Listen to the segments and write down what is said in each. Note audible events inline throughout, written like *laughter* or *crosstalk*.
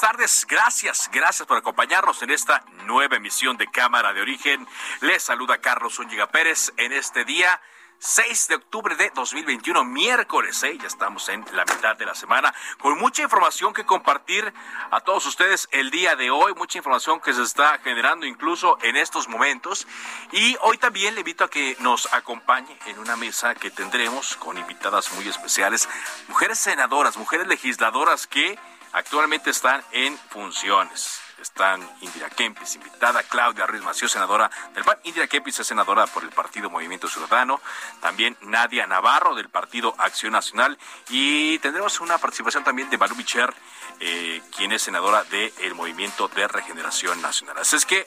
Tardes, gracias, gracias por acompañarnos en esta nueva emisión de Cámara de Origen. Les saluda Carlos Zúñiga Pérez en este día 6 de octubre de 2021, miércoles, ¿eh? ya estamos en la mitad de la semana, con mucha información que compartir a todos ustedes el día de hoy, mucha información que se está generando incluso en estos momentos. Y hoy también le invito a que nos acompañe en una mesa que tendremos con invitadas muy especiales, mujeres senadoras, mujeres legisladoras que actualmente están en funciones. Están Indira Kempis, invitada, Claudia Ruiz Mació, senadora del PAN. Indira Kempis es senadora por el Partido Movimiento Ciudadano. También Nadia Navarro del Partido Acción Nacional. Y tendremos una participación también de Balú Bicher, eh, quien es senadora del Movimiento de Regeneración Nacional. Así es que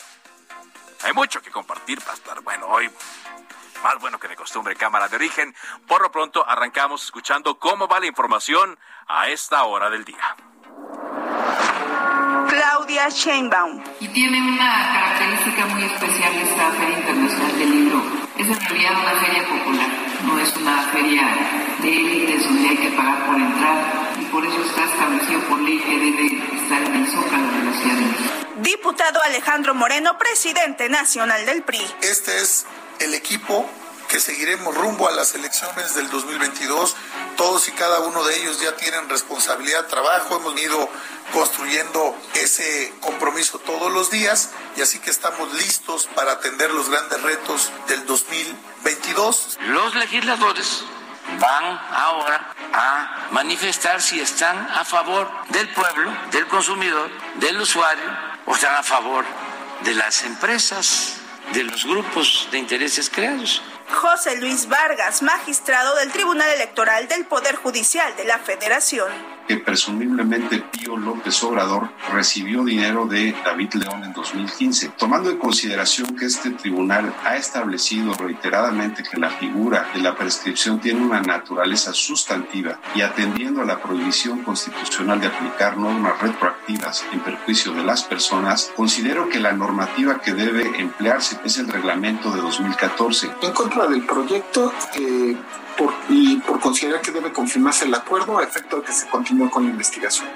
hay mucho que compartir para estar bueno hoy más bueno que de costumbre, Cámara de Origen. Por lo pronto, arrancamos escuchando cómo va la información a esta hora del día. Claudia Sheinbaum. Y tiene una característica muy especial esta Feria Internacional del Libro. Es en realidad una feria popular, no es una feria de élites donde hay que pagar por entrar y por eso está establecido por ley que debe estar en el Zócalo de la Ciudad de México. Diputado Alejandro Moreno, presidente nacional del PRI. Este es el equipo que seguiremos rumbo a las elecciones del 2022. Todos y cada uno de ellos ya tienen responsabilidad, trabajo, hemos ido construyendo ese compromiso todos los días y así que estamos listos para atender los grandes retos del 2022. Los legisladores van ahora a manifestar si están a favor del pueblo, del consumidor, del usuario o están a favor de las empresas, de los grupos de intereses creados. José Luis Vargas, magistrado del Tribunal Electoral del Poder Judicial de la Federación. Que presumiblemente Pío López Obrador recibió dinero de David León en 2015, tomando en consideración que este tribunal ha establecido reiteradamente que la figura de la prescripción tiene una naturaleza sustantiva y atendiendo a la prohibición constitucional de aplicar normas retroactivas en perjuicio de las personas, considero que la normativa que debe emplearse es el reglamento de 2014. En contra del proyecto eh, por, y por considerar que debe confirmarse el acuerdo a efecto de que se continúe con la investigación.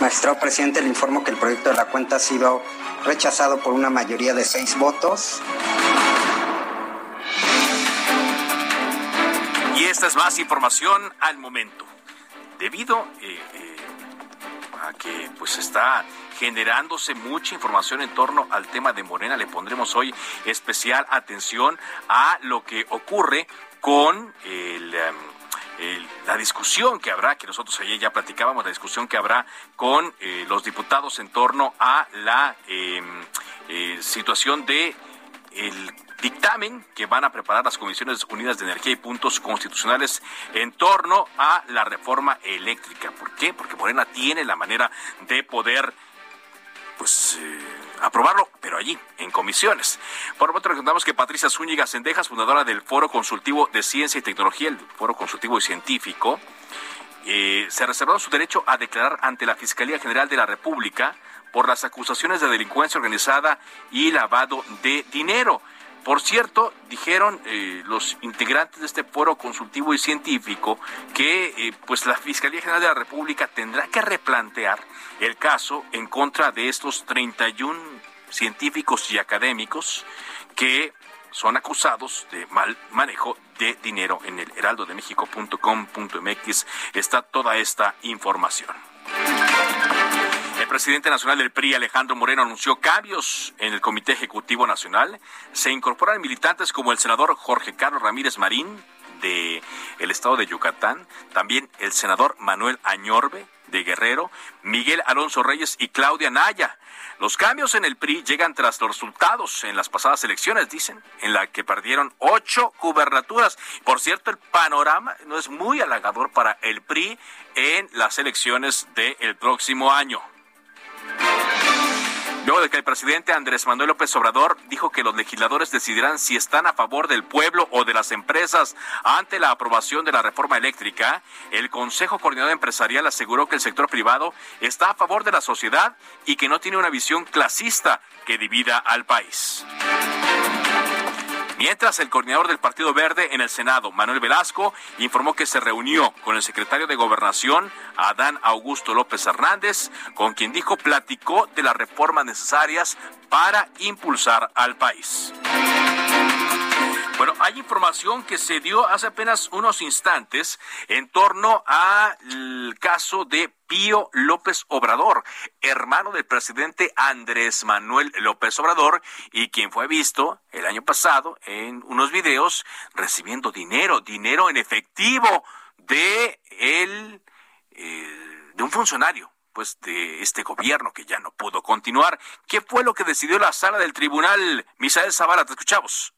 Magistrado presidente, le informo que el proyecto de la cuenta ha sido rechazado por una mayoría de seis votos. Y esta es más información al momento. Debido eh, eh, a que pues está generándose mucha información en torno al tema de Morena. Le pondremos hoy especial atención a lo que ocurre con el, um, el, la discusión que habrá, que nosotros ayer ya platicábamos, la discusión que habrá con eh, los diputados en torno a la eh, eh, situación de el dictamen que van a preparar las Comisiones Unidas de Energía y Puntos Constitucionales en torno a la reforma eléctrica. ¿Por qué? Porque Morena tiene la manera de poder pues eh, aprobarlo, pero allí, en comisiones. Por tanto, recordamos que Patricia Zúñiga Sendejas, fundadora del Foro Consultivo de Ciencia y Tecnología, el Foro Consultivo y Científico, eh, se reservó su derecho a declarar ante la Fiscalía General de la República por las acusaciones de delincuencia organizada y lavado de dinero. Por cierto, dijeron eh, los integrantes de este foro consultivo y científico que eh, pues la Fiscalía General de la República tendrá que replantear el caso en contra de estos 31 científicos y académicos que son acusados de mal manejo de dinero en el heraldodemexico.com.mx está toda esta información. Presidente nacional del PRI, Alejandro Moreno, anunció cambios en el Comité Ejecutivo Nacional. Se incorporan militantes como el senador Jorge Carlos Ramírez Marín, de el estado de Yucatán, también el senador Manuel Añorbe de Guerrero, Miguel Alonso Reyes y Claudia Naya. Los cambios en el PRI llegan tras los resultados en las pasadas elecciones, dicen, en la que perdieron ocho gubernaturas. Por cierto, el panorama no es muy halagador para el PRI en las elecciones del próximo año. Luego de que el presidente Andrés Manuel López Obrador dijo que los legisladores decidirán si están a favor del pueblo o de las empresas ante la aprobación de la reforma eléctrica, el Consejo Coordinador Empresarial aseguró que el sector privado está a favor de la sociedad y que no tiene una visión clasista que divida al país. Mientras, el coordinador del Partido Verde en el Senado, Manuel Velasco, informó que se reunió con el secretario de Gobernación, Adán Augusto López Hernández, con quien dijo platicó de las reformas necesarias para impulsar al país. Bueno, hay información que se dio hace apenas unos instantes en torno al caso de Pío López Obrador, hermano del presidente Andrés Manuel López Obrador y quien fue visto el año pasado en unos videos recibiendo dinero, dinero en efectivo de el eh, de un funcionario pues de este gobierno que ya no pudo continuar. ¿Qué fue lo que decidió la sala del tribunal? Misael Zavala, te escuchamos.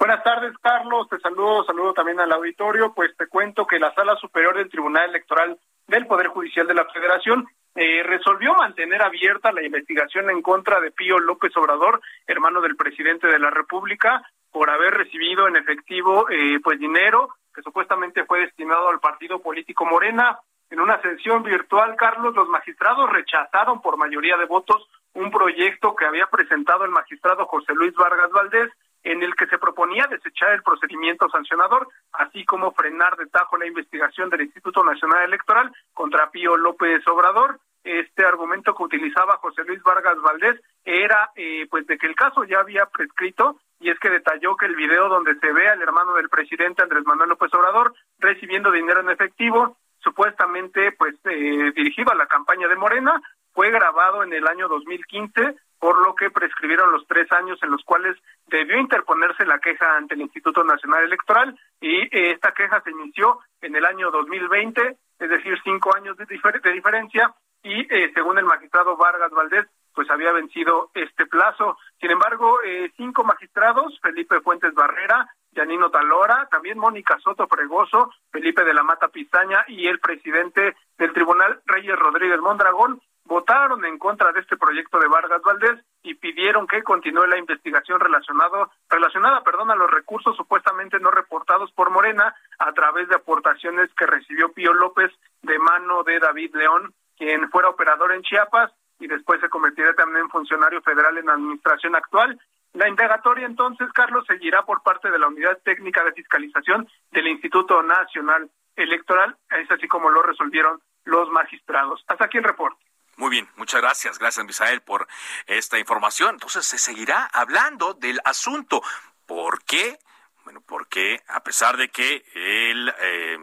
Buenas tardes, Carlos. Te saludo, saludo también al auditorio. Pues te cuento que la Sala Superior del Tribunal Electoral del Poder Judicial de la Federación eh, resolvió mantener abierta la investigación en contra de Pío López Obrador, hermano del presidente de la República, por haber recibido en efectivo eh, pues dinero que supuestamente fue destinado al partido político Morena. En una sesión virtual, Carlos, los magistrados rechazaron por mayoría de votos un proyecto que había presentado el magistrado José Luis Vargas Valdés en el que se proponía desechar el procedimiento sancionador, así como frenar de tajo la investigación del Instituto Nacional Electoral contra Pío López Obrador. Este argumento que utilizaba José Luis Vargas Valdés era eh, pues de que el caso ya había prescrito y es que detalló que el video donde se ve al hermano del presidente Andrés Manuel López Obrador recibiendo dinero en efectivo supuestamente pues eh, dirigido a la campaña de Morena fue grabado en el año 2015 por lo que prescribieron los tres años en los cuales debió interponerse la queja ante el Instituto Nacional Electoral y eh, esta queja se inició en el año 2020, es decir, cinco años de, diferencia y eh, según el magistrado Vargas Valdés, pues había vencido este plazo. Sin embargo, eh, cinco magistrados, Felipe Fuentes Barrera, Yanino Talora, también Mónica Soto Fregoso, Felipe de la Mata Pistaña y el presidente del Tribunal Reyes Rodríguez Mondragón, votaron en contra de este proyecto de Vargas Valdés y pidieron que continúe la investigación relacionado, relacionada perdón, a los recursos supuestamente no reportados por Morena a través de aportaciones que recibió Pío López de mano de David León, quien fuera operador en Chiapas y después se convertirá también en funcionario federal en la administración actual. La indagatoria entonces, Carlos, seguirá por parte de la Unidad Técnica de Fiscalización del Instituto Nacional Electoral, es así como lo resolvieron los magistrados. Hasta aquí el reporte. Muy bien, muchas gracias. Gracias, Misael, por esta información. Entonces, se seguirá hablando del asunto. ¿Por qué? Bueno, porque a pesar de que el eh,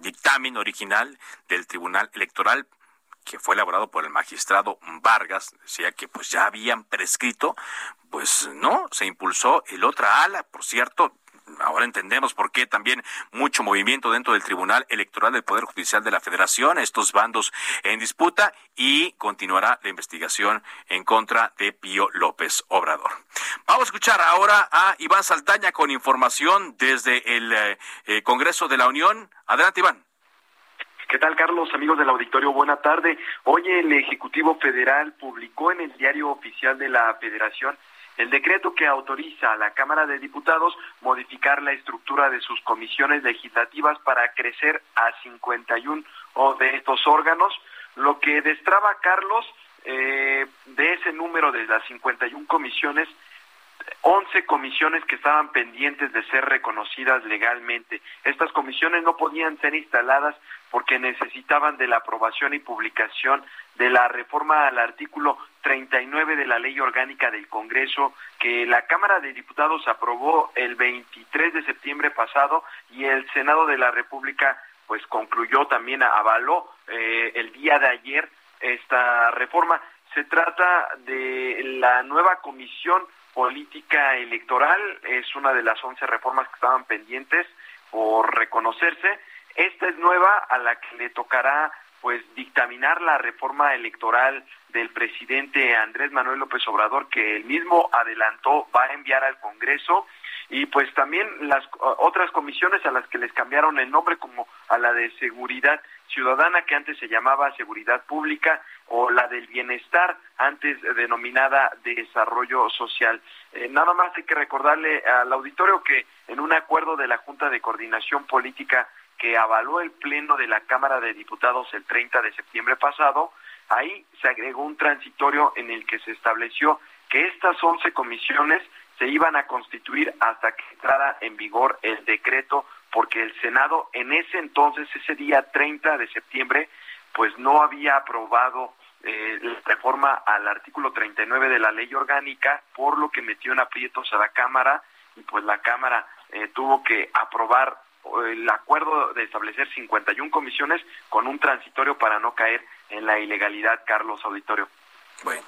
dictamen original del Tribunal Electoral que fue elaborado por el magistrado Vargas, decía que pues ya habían prescrito, pues no, se impulsó el otra ala, por cierto, ahora entendemos por qué también mucho movimiento dentro del Tribunal Electoral del Poder Judicial de la Federación, estos bandos en disputa y continuará la investigación en contra de Pío López Obrador. Vamos a escuchar ahora a Iván Saldaña con información desde el eh, eh, Congreso de la Unión. Adelante, Iván. ¿Qué tal, Carlos? Amigos del auditorio, buena tarde. Hoy el Ejecutivo Federal publicó en el diario oficial de la Federación el decreto que autoriza a la Cámara de Diputados modificar la estructura de sus comisiones legislativas para crecer a 51 de estos órganos, lo que destraba, Carlos, eh, de ese número de las 51 comisiones, 11 comisiones que estaban pendientes de ser reconocidas legalmente. Estas comisiones no podían ser instaladas porque necesitaban de la aprobación y publicación de la reforma al artículo 39 de la Ley Orgánica del Congreso que la Cámara de Diputados aprobó el 23 de septiembre pasado y el Senado de la República pues concluyó también avaló eh, el día de ayer esta reforma. Se trata de la nueva comisión política electoral, es una de las 11 reformas que estaban pendientes por reconocerse. Esta es nueva a la que le tocará pues dictaminar la reforma electoral del presidente Andrés Manuel López Obrador que él mismo adelantó va a enviar al Congreso y pues también las otras comisiones a las que les cambiaron el nombre como a la de seguridad ciudadana que antes se llamaba seguridad pública o la del bienestar antes denominada desarrollo social. Eh, nada más hay que recordarle al auditorio que en un acuerdo de la Junta de Coordinación Política que avaló el Pleno de la Cámara de Diputados el 30 de septiembre pasado, ahí se agregó un transitorio en el que se estableció que estas 11 comisiones se iban a constituir hasta que entrara en vigor el decreto, porque el Senado en ese entonces, ese día 30 de septiembre, pues no había aprobado eh, la reforma al artículo 39 de la ley orgánica, por lo que metió en aprietos a la Cámara y pues la Cámara eh, tuvo que aprobar el acuerdo de establecer 51 comisiones con un transitorio para no caer en la ilegalidad, Carlos Auditorio. Bueno.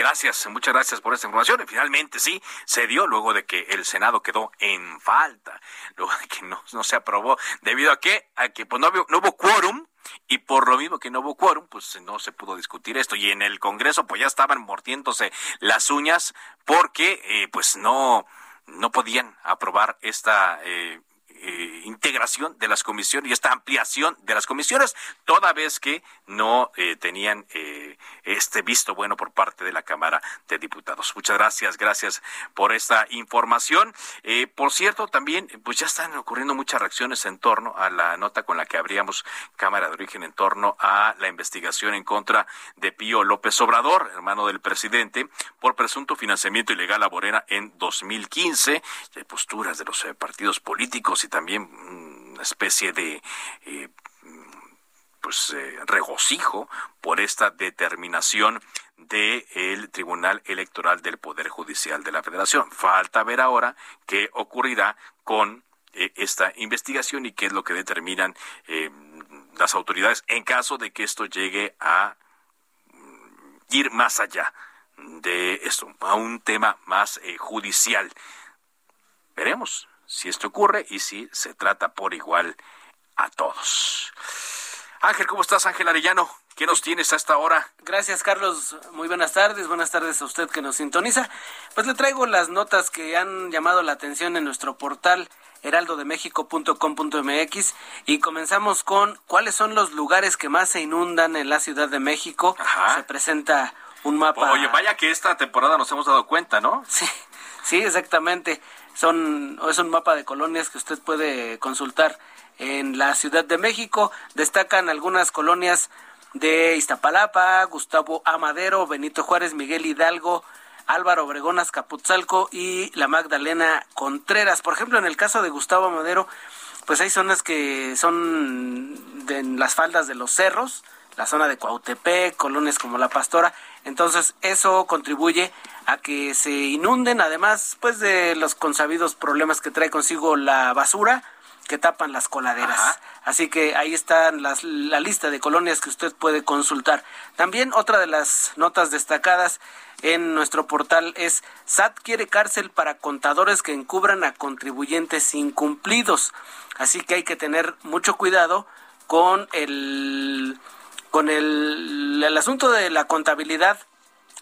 Gracias, muchas gracias por esta información. finalmente sí, se dio luego de que el Senado quedó en falta, *laughs* luego de que no, no se aprobó, debido a que, a que pues no, no hubo quórum y por lo mismo que no hubo quórum, pues no se pudo discutir esto. Y en el Congreso, pues ya estaban mordiéndose las uñas porque, eh, pues no, no podían aprobar esta eh, eh, integración de las comisiones y esta ampliación de las comisiones, toda vez que no eh, tenían eh, este visto bueno por parte de la Cámara de Diputados. Muchas gracias, gracias por esta información. por cierto, también, pues ya están ocurriendo muchas reacciones en torno a la nota con la que abríamos Cámara de Origen en torno a la investigación en contra de Pío López Obrador, hermano del presidente, por presunto financiamiento ilegal a Morena en 2015. Hay posturas de los partidos políticos y también una especie de eh, pues eh, regocijo por esta determinación del Tribunal Electoral del Poder Judicial de la Federación. Falta ver ahora qué ocurrirá con eh, esta investigación y qué es lo que determinan las autoridades en caso de que esto llegue a mm, ir más allá de esto, a un tema más judicial. Veremos, si esto ocurre y si se trata por igual a todos. Ángel, ¿cómo estás, Ángel Arellano? ¿Qué nos tienes a esta hora? Gracias, Carlos. Muy buenas tardes. Buenas tardes a usted que nos sintoniza. Pues le traigo las notas que han llamado la atención en nuestro portal heraldodemexico.com.mx y comenzamos con cuáles son los lugares que más se inundan en la Ciudad de México. Se presenta un mapa. Oye, vaya que esta temporada nos hemos dado cuenta, ¿no? Sí, sí, exactamente. Son, es un mapa de colonias que usted puede consultar en la Ciudad de México. Destacan algunas colonias de Iztapalapa, Gustavo Amadero, Benito Juárez, Miguel Hidalgo, Álvaro Obregón, Azcapotzalco y la Magdalena Contreras. Por ejemplo, en el caso de Gustavo Amadero, pues hay zonas que son de en las faldas de los cerros, la zona de Cuautepec, colonias como La Pastora. Entonces, eso contribuye a que se inunden, además, pues de los consabidos problemas que trae consigo la basura que tapan las coladeras. Así que ahí está la lista de colonias que usted puede consultar. También otra de las notas destacadas en nuestro portal es SAT quiere cárcel para contadores que encubran a contribuyentes incumplidos. Así que hay que tener mucho cuidado con el con el, el asunto de la contabilidad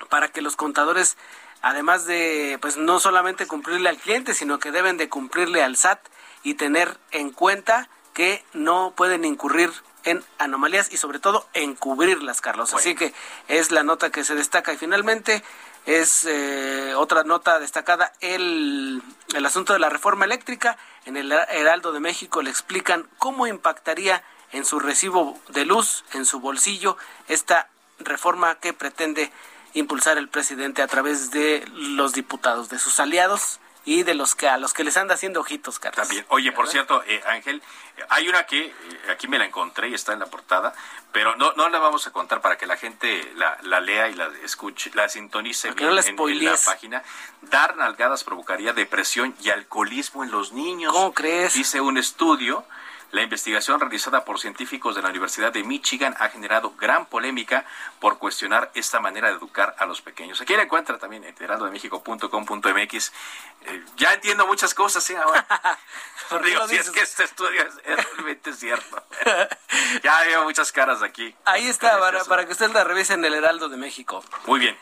para que los contadores además de pues no solamente cumplirle al cliente, sino que deben de cumplirle al SAT y tener en cuenta que no pueden incurrir en anomalías y sobre todo encubrirlas, Carlos. Así que es la nota que se destaca. Y finalmente es eh, otra nota destacada, el, el asunto de la reforma eléctrica. En el Heraldo de México le explican cómo impactaría en su recibo de luz, en su bolsillo, esta reforma que pretende impulsar el presidente a través de los diputados, de sus aliados y de los que a los que les anda haciendo ojitos, Carlos. También. Oye, por cierto, eh, Ángel, hay una que eh, aquí me la encontré y está en la portada, pero no no la vamos a contar para que la gente la, lea y la escuche, la sintonice bien en, en, la página. Dar nalgadas provocaría depresión y alcoholismo en los niños. ¿Cómo crees? Dice un estudio la investigación realizada por científicos de la Universidad de Michigan ha generado gran polémica por cuestionar esta manera de educar a los pequeños. Aquí la encuentra también en heraldodemexico.com.mx. Eh, ya entiendo muchas cosas, ¿eh? Ahora. *laughs* Digo, si es que este estudio es, realmente cierto. *laughs* ya veo muchas caras aquí. Ahí está, para, para, que usted la revise en el Heraldo de México. Muy bien.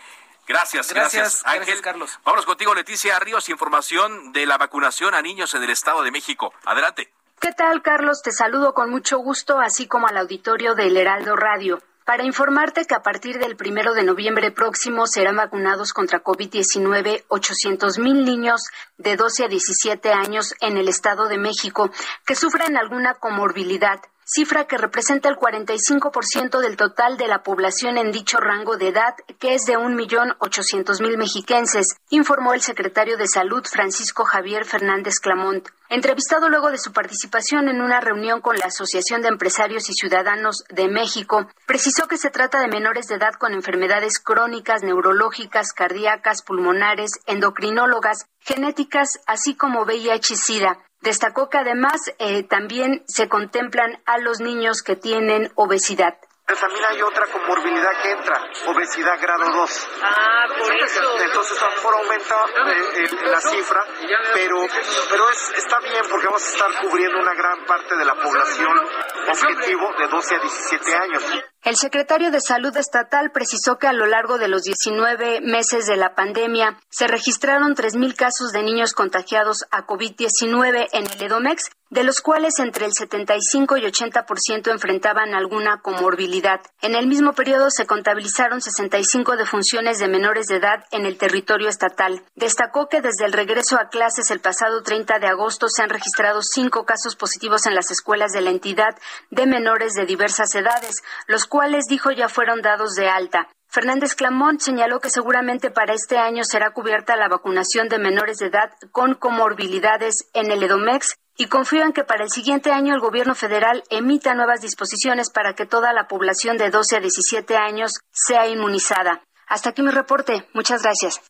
Gracias, gracias, gracias Ángel. Carlos. Vámonos contigo, Leticia Ríos, información de la vacunación a niños en el Estado de México. Adelante. ¿Qué tal, Carlos? Te saludo con mucho gusto, así como al auditorio del Heraldo Radio. Para informarte que a partir del primero de noviembre próximo serán vacunados contra COVID-19 800 mil niños de 12 a 17 años en el Estado de México que sufren alguna comorbilidad cifra que representa el 45% del total de la población en dicho rango de edad, que es de 1.800.000 mexiquenses, informó el secretario de Salud Francisco Javier Fernández Clamont. Entrevistado luego de su participación en una reunión con la Asociación de Empresarios y Ciudadanos de México, precisó que se trata de menores de edad con enfermedades crónicas, neurológicas, cardíacas, pulmonares, endocrinólogas, genéticas, así como VIH SIDA. Destacó que además eh, también se contemplan a los niños que tienen obesidad. También hay otra comorbilidad que entra, obesidad grado 2. Ah, por eso. Entonces a lo mejor aumenta eh, la cifra, pero, pero es, está bien porque vamos a estar cubriendo una gran parte de la población objetivo de 12 a 17 años. El secretario de Salud Estatal precisó que a lo largo de los 19 meses de la pandemia se registraron 3.000 casos de niños contagiados a COVID-19 en el EDOMEX, de los cuales entre el 75 y 80% enfrentaban alguna comorbilidad. En el mismo periodo se contabilizaron 65 defunciones de menores de edad en el territorio estatal. Destacó que desde el regreso a clases el pasado 30 de agosto se han registrado cinco casos positivos en las escuelas de la entidad de menores de diversas edades, los dijo ya fueron dados de alta. Fernández Clamont señaló que seguramente para este año será cubierta la vacunación de menores de edad con comorbilidades en el EDOMEX y confío en que para el siguiente año el gobierno federal emita nuevas disposiciones para que toda la población de 12 a 17 años sea inmunizada. Hasta aquí mi reporte. Muchas gracias.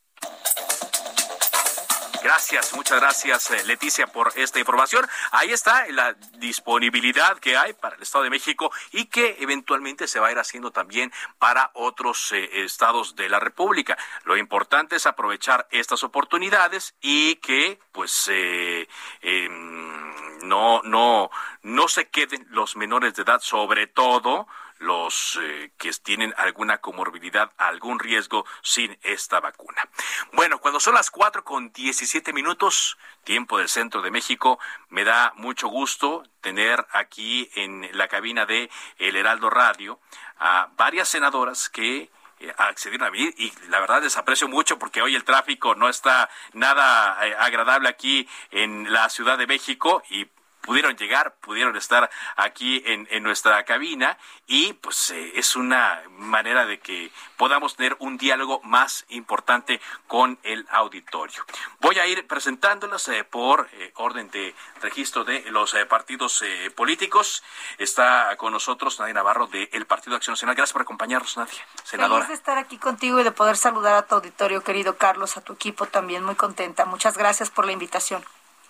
Gracias, muchas gracias eh, Leticia por esta información. Ahí está la disponibilidad que hay para el Estado de México y que eventualmente se va a ir haciendo también para otros eh, estados de la República. Lo importante es aprovechar estas oportunidades y que pues eh, em, no, no, no se queden los menores de edad, sobre todo los eh, que tienen alguna comorbilidad, algún riesgo sin esta vacuna. Bueno, cuando son las cuatro con diecisiete minutos, tiempo del centro de México, me da mucho gusto tener aquí en la cabina de El Heraldo Radio a varias senadoras que eh, accedieron a venir y la verdad les aprecio mucho porque hoy el tráfico no está nada eh, agradable aquí en la Ciudad de México y pudieron llegar, pudieron estar aquí en, en nuestra cabina y pues eh, es una manera de que podamos tener un diálogo más importante con el auditorio. Voy a ir presentándolas eh, por eh, orden de registro de los partidos políticos. Está con nosotros Nadia Navarro del Partido Acción Nacional. Gracias por acompañarnos, Nadia, senadora. Feliz de estar aquí contigo y de poder saludar a tu auditorio, querido Carlos, a tu equipo también. Muy contenta. Muchas gracias por la invitación.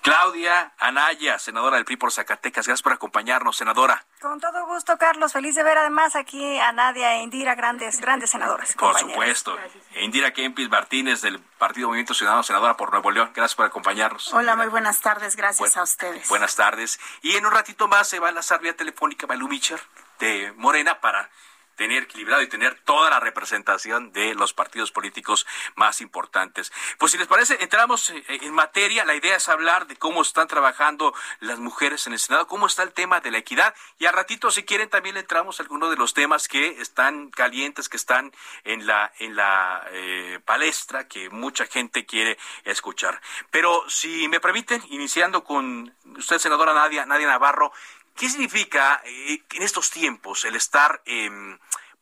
Claudia Anaya, senadora del PRI por Zacatecas. Gracias por acompañarnos, senadora. Con todo gusto, Carlos. Feliz de ver además aquí a Nadia e Indira, grandes, grandes senadoras. Por supuesto. E Indira Kempis Martínez del Partido Movimiento Ciudadano, senadora por Nuevo León. Gracias por acompañarnos. Hola, muy buenas tardes. Gracias a ustedes. Buenas tardes. Y en un ratito más se va a la vía telefónica Balú Micher de Morena para tener equilibrado y tener toda la representación de los partidos políticos más importantes. Pues si les parece, entramos eh, en materia. La idea es hablar de cómo están trabajando las mujeres en el Senado, cómo está el tema de la equidad. Y al ratito, si quieren, también entramos a algunos de los temas que están calientes, que están en la, en la eh, palestra, que mucha gente quiere escuchar. Pero si me permiten, iniciando con usted, senadora Nadia, Nadia Navarro, ¿qué significa eh, en estos tiempos el estar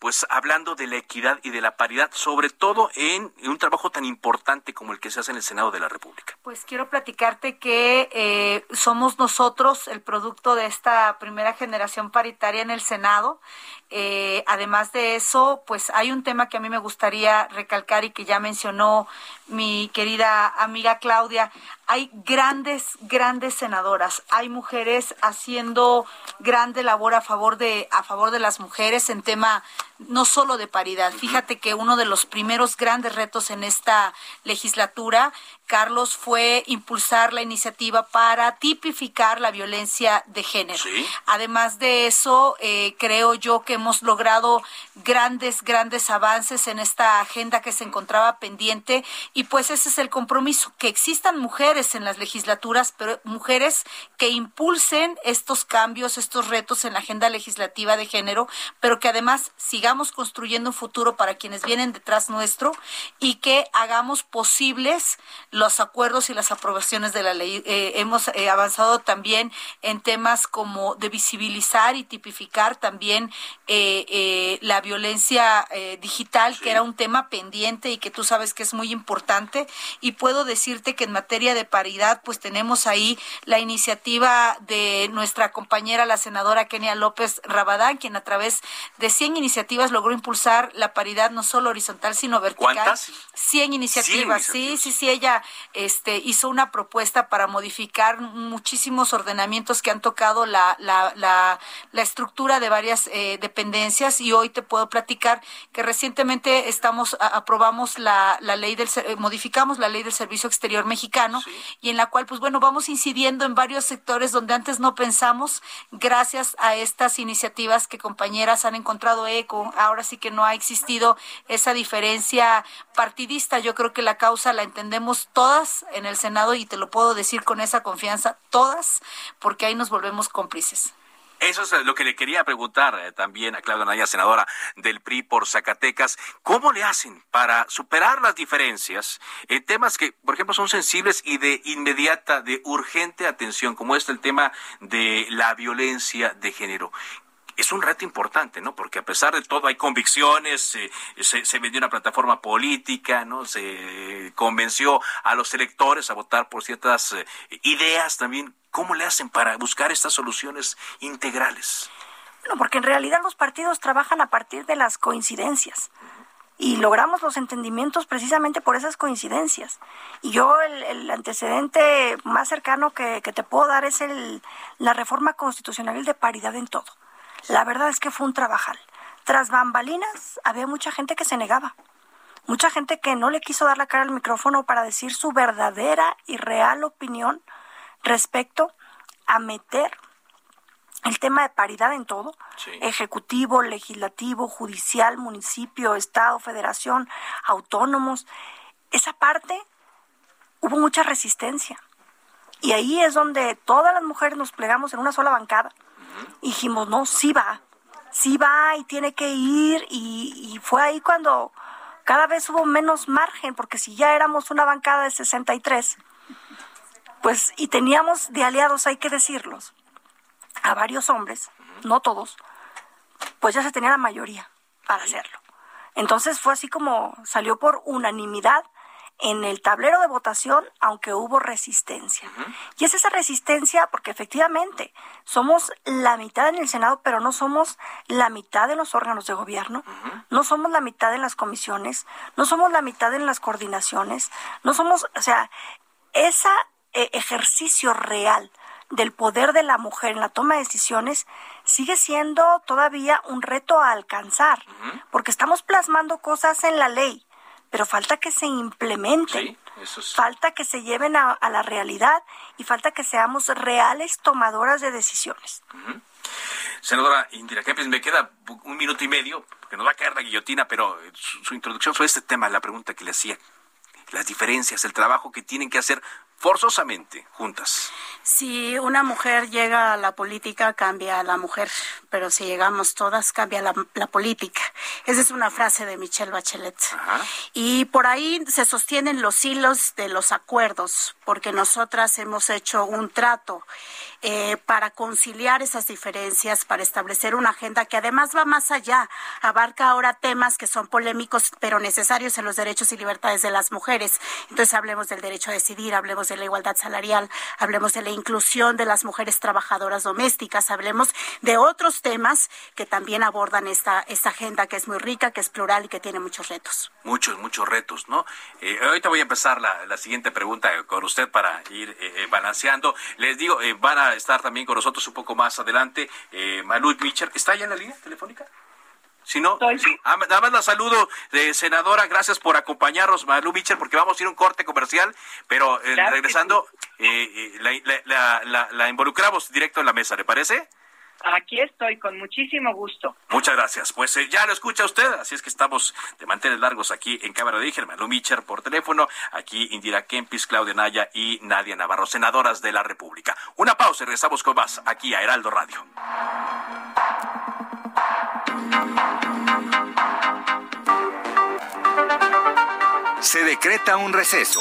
pues hablando de la equidad y de la paridad, sobre todo en, un trabajo tan importante como el que se hace en el Senado de la República. Pues quiero platicarte que eh, somos nosotros el producto de esta primera generación paritaria en el Senado. Eh, además de eso, pues hay un tema que a mí me gustaría recalcar y que ya mencionó mi querida amiga Claudia. Hay grandes, grandes senadoras. Hay mujeres haciendo grande labor a favor de a favor de las mujeres en tema no solo de paridad. Fíjate que uno de los primeros grandes retos en esta legislatura, Carlos, fue impulsar la iniciativa para tipificar la violencia de género. Además de eso, eh, creo yo que hemos logrado grandes, grandes avances en esta agenda que se encontraba pendiente y pues ese es el compromiso, que existan mujeres en las legislaturas, pero mujeres que impulsen estos cambios, estos retos en la agenda legislativa de género, pero que además sigamos construyendo un futuro para quienes vienen detrás nuestro y que hagamos posibles los acuerdos y las aprobaciones de la ley. Eh, hemos eh, avanzado también en temas como de visibilizar y tipificar también eh, la violencia digital, que era un tema pendiente y que tú sabes que es muy importante. Y puedo decirte que en materia de paridad, pues tenemos ahí la iniciativa de nuestra compañera, la senadora Kenia López Rabadán, quien a través de 100 iniciativas logró impulsar la paridad no solo horizontal, sino vertical. ¿Cuántas? 100 iniciativas. Sí, sí, sí, ella este, hizo una propuesta para modificar muchísimos ordenamientos que han tocado la, la, la, la estructura de varias eh, dependencias y hoy te puedo platicar que recientemente estamos aprobamos la, la ley del eh, modificamos la ley del servicio exterior mexicano y en la cual pues bueno vamos incidiendo en varios sectores donde antes no pensamos gracias a estas iniciativas que compañeras han encontrado eco ahora sí que no ha existido esa diferencia partidista yo creo que la causa la entendemos todas en el Senado y te lo puedo decir con esa confianza todas porque ahí nos volvemos cómplices eso es lo que le quería preguntar eh, también a Claudia Naya, senadora del PRI por Zacatecas. ¿Cómo le hacen para superar las diferencias en temas que, por ejemplo, son sensibles y de inmediata, de urgente atención, como este el tema de la violencia de género? Es un reto importante, ¿no? Porque a pesar de todo hay convicciones, se, se, vendió una plataforma política, ¿no? Se convenció a los electores a votar por ciertas eh, ideas también. ¿Cómo le hacen para buscar estas soluciones integrales? Bueno, porque en realidad los partidos trabajan a partir de las coincidencias y logramos los entendimientos precisamente por esas coincidencias. Y yo el, antecedente más cercano que, que, te puedo dar es el, la reforma constitucional de paridad en todo. La verdad es que fue un trabajal. Tras bambalinas había mucha gente que se negaba, mucha gente que no le quiso dar la cara al micrófono para decir su verdadera y real opinión respecto a meter el tema de paridad en todo, ejecutivo, legislativo, judicial, municipio, estado, federación, autónomos, esa parte hubo mucha resistencia. Y ahí es donde todas las mujeres nos plegamos en una sola bancada y dijimos, no, sí va, sí va y tiene que ir y, y fue ahí cuando cada vez hubo menos margen, porque si ya éramos una bancada de 63, pues, y teníamos de aliados, hay que decirlos, a varios hombres, no todos, pues ya se tenía la mayoría para hacerlo. Entonces fue así como salió por unanimidad en el tablero de votación, aunque hubo resistencia. Y es esa resistencia porque efectivamente somos la mitad en el Senado, pero no somos la mitad en los órganos de gobierno, no somos la mitad en las comisiones, no somos la mitad en las coordinaciones, no somos, o sea, esa e, ejercicio real del poder de la mujer en la toma de decisiones sigue siendo todavía un reto a alcanzar, porque estamos plasmando cosas en la ley, pero falta que se implementen, falta que se lleven a, la realidad y falta que seamos reales tomadoras de decisiones. Senadora Indira Kempes, me queda un minuto y medio, porque nos va a caer la guillotina, pero su, su introducción sobre este tema, la pregunta que le hacía, las diferencias, el trabajo que tienen que hacer forzosamente juntas. Si una mujer llega a la política, cambia a la mujer, pero si llegamos todas, cambia la, política. Esa es una frase de Michelle Bachelet. Y por ahí se sostienen los hilos de los acuerdos, porque nosotras hemos hecho un trato eh, para conciliar esas diferencias, para establecer una agenda que además va más allá, abarca ahora temas que son polémicos pero necesarios en los derechos y libertades de las mujeres. Entonces hablemos del derecho a decidir, hablemos de la igualdad salarial, hablemos de la inclusión de las mujeres trabajadoras domésticas, hablemos de otros temas que también abordan esta, esta agenda que es muy rica, que es plural y que tiene muchos retos. Muchos, muchos retos, ¿no? Eh, ahorita voy a empezar la, la, siguiente pregunta con usted para ir eh, balanceando. Les digo, van a estar también con nosotros un poco más adelante. Eh, Malú Mitchell, ¿está ya en la línea telefónica? Si no, sí. Ah, nada más la saludo, de senadora, gracias por acompañarnos, Malú Mitchell, porque vamos a ir a un corte comercial, pero eh, regresando, eh, eh la, la, la, involucramos directo en la mesa, ¿le parece? Aquí estoy, con muchísimo gusto. Muchas gracias. Pues eh, ya lo escucha usted, así es que estamos de mantener largos aquí en Cámara de Malú Mitchell por teléfono, aquí Indira Kempis, Claudia Naya y Nadia Navarro, senadoras de la República. Una pausa y regresamos con más aquí a Heraldo Radio. Se decreta un receso.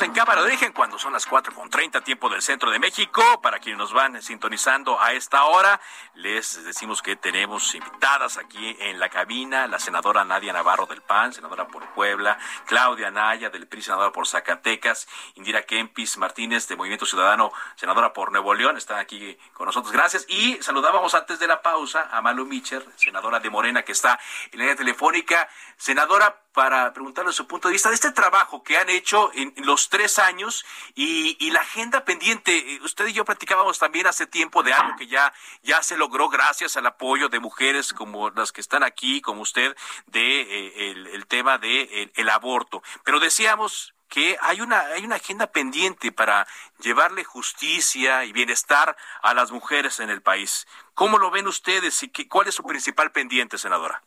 En cámara de origen cuando son las cuatro con treinta tiempo del centro de México. Para quienes nos van sintonizando a esta hora, les decimos que tenemos invitadas aquí en la cabina la senadora Nadia Navarro del PAN, senadora por Puebla, Claudia Naya del PRI, senadora por Zacatecas, Indira Kempis Martínez de Movimiento Ciudadano, senadora por Nuevo León, están aquí con nosotros. Gracias. Y saludábamos antes de la pausa a Malu Micher, senadora de Morena, que está en la línea telefónica. Senadora, para preguntarle su punto de vista de este trabajo que han hecho en los tres años y, la agenda pendiente. Eh, usted y yo platicábamos también hace tiempo de algo que ya, ya se logró gracias al apoyo de mujeres como las que están aquí, como usted, de eh, el, tema de el, aborto. Pero decíamos que hay una, hay una agenda pendiente para llevarle justicia y bienestar a las mujeres en el país. ¿Cómo lo ven ustedes y qué, cuál es su principal pendiente, senadora?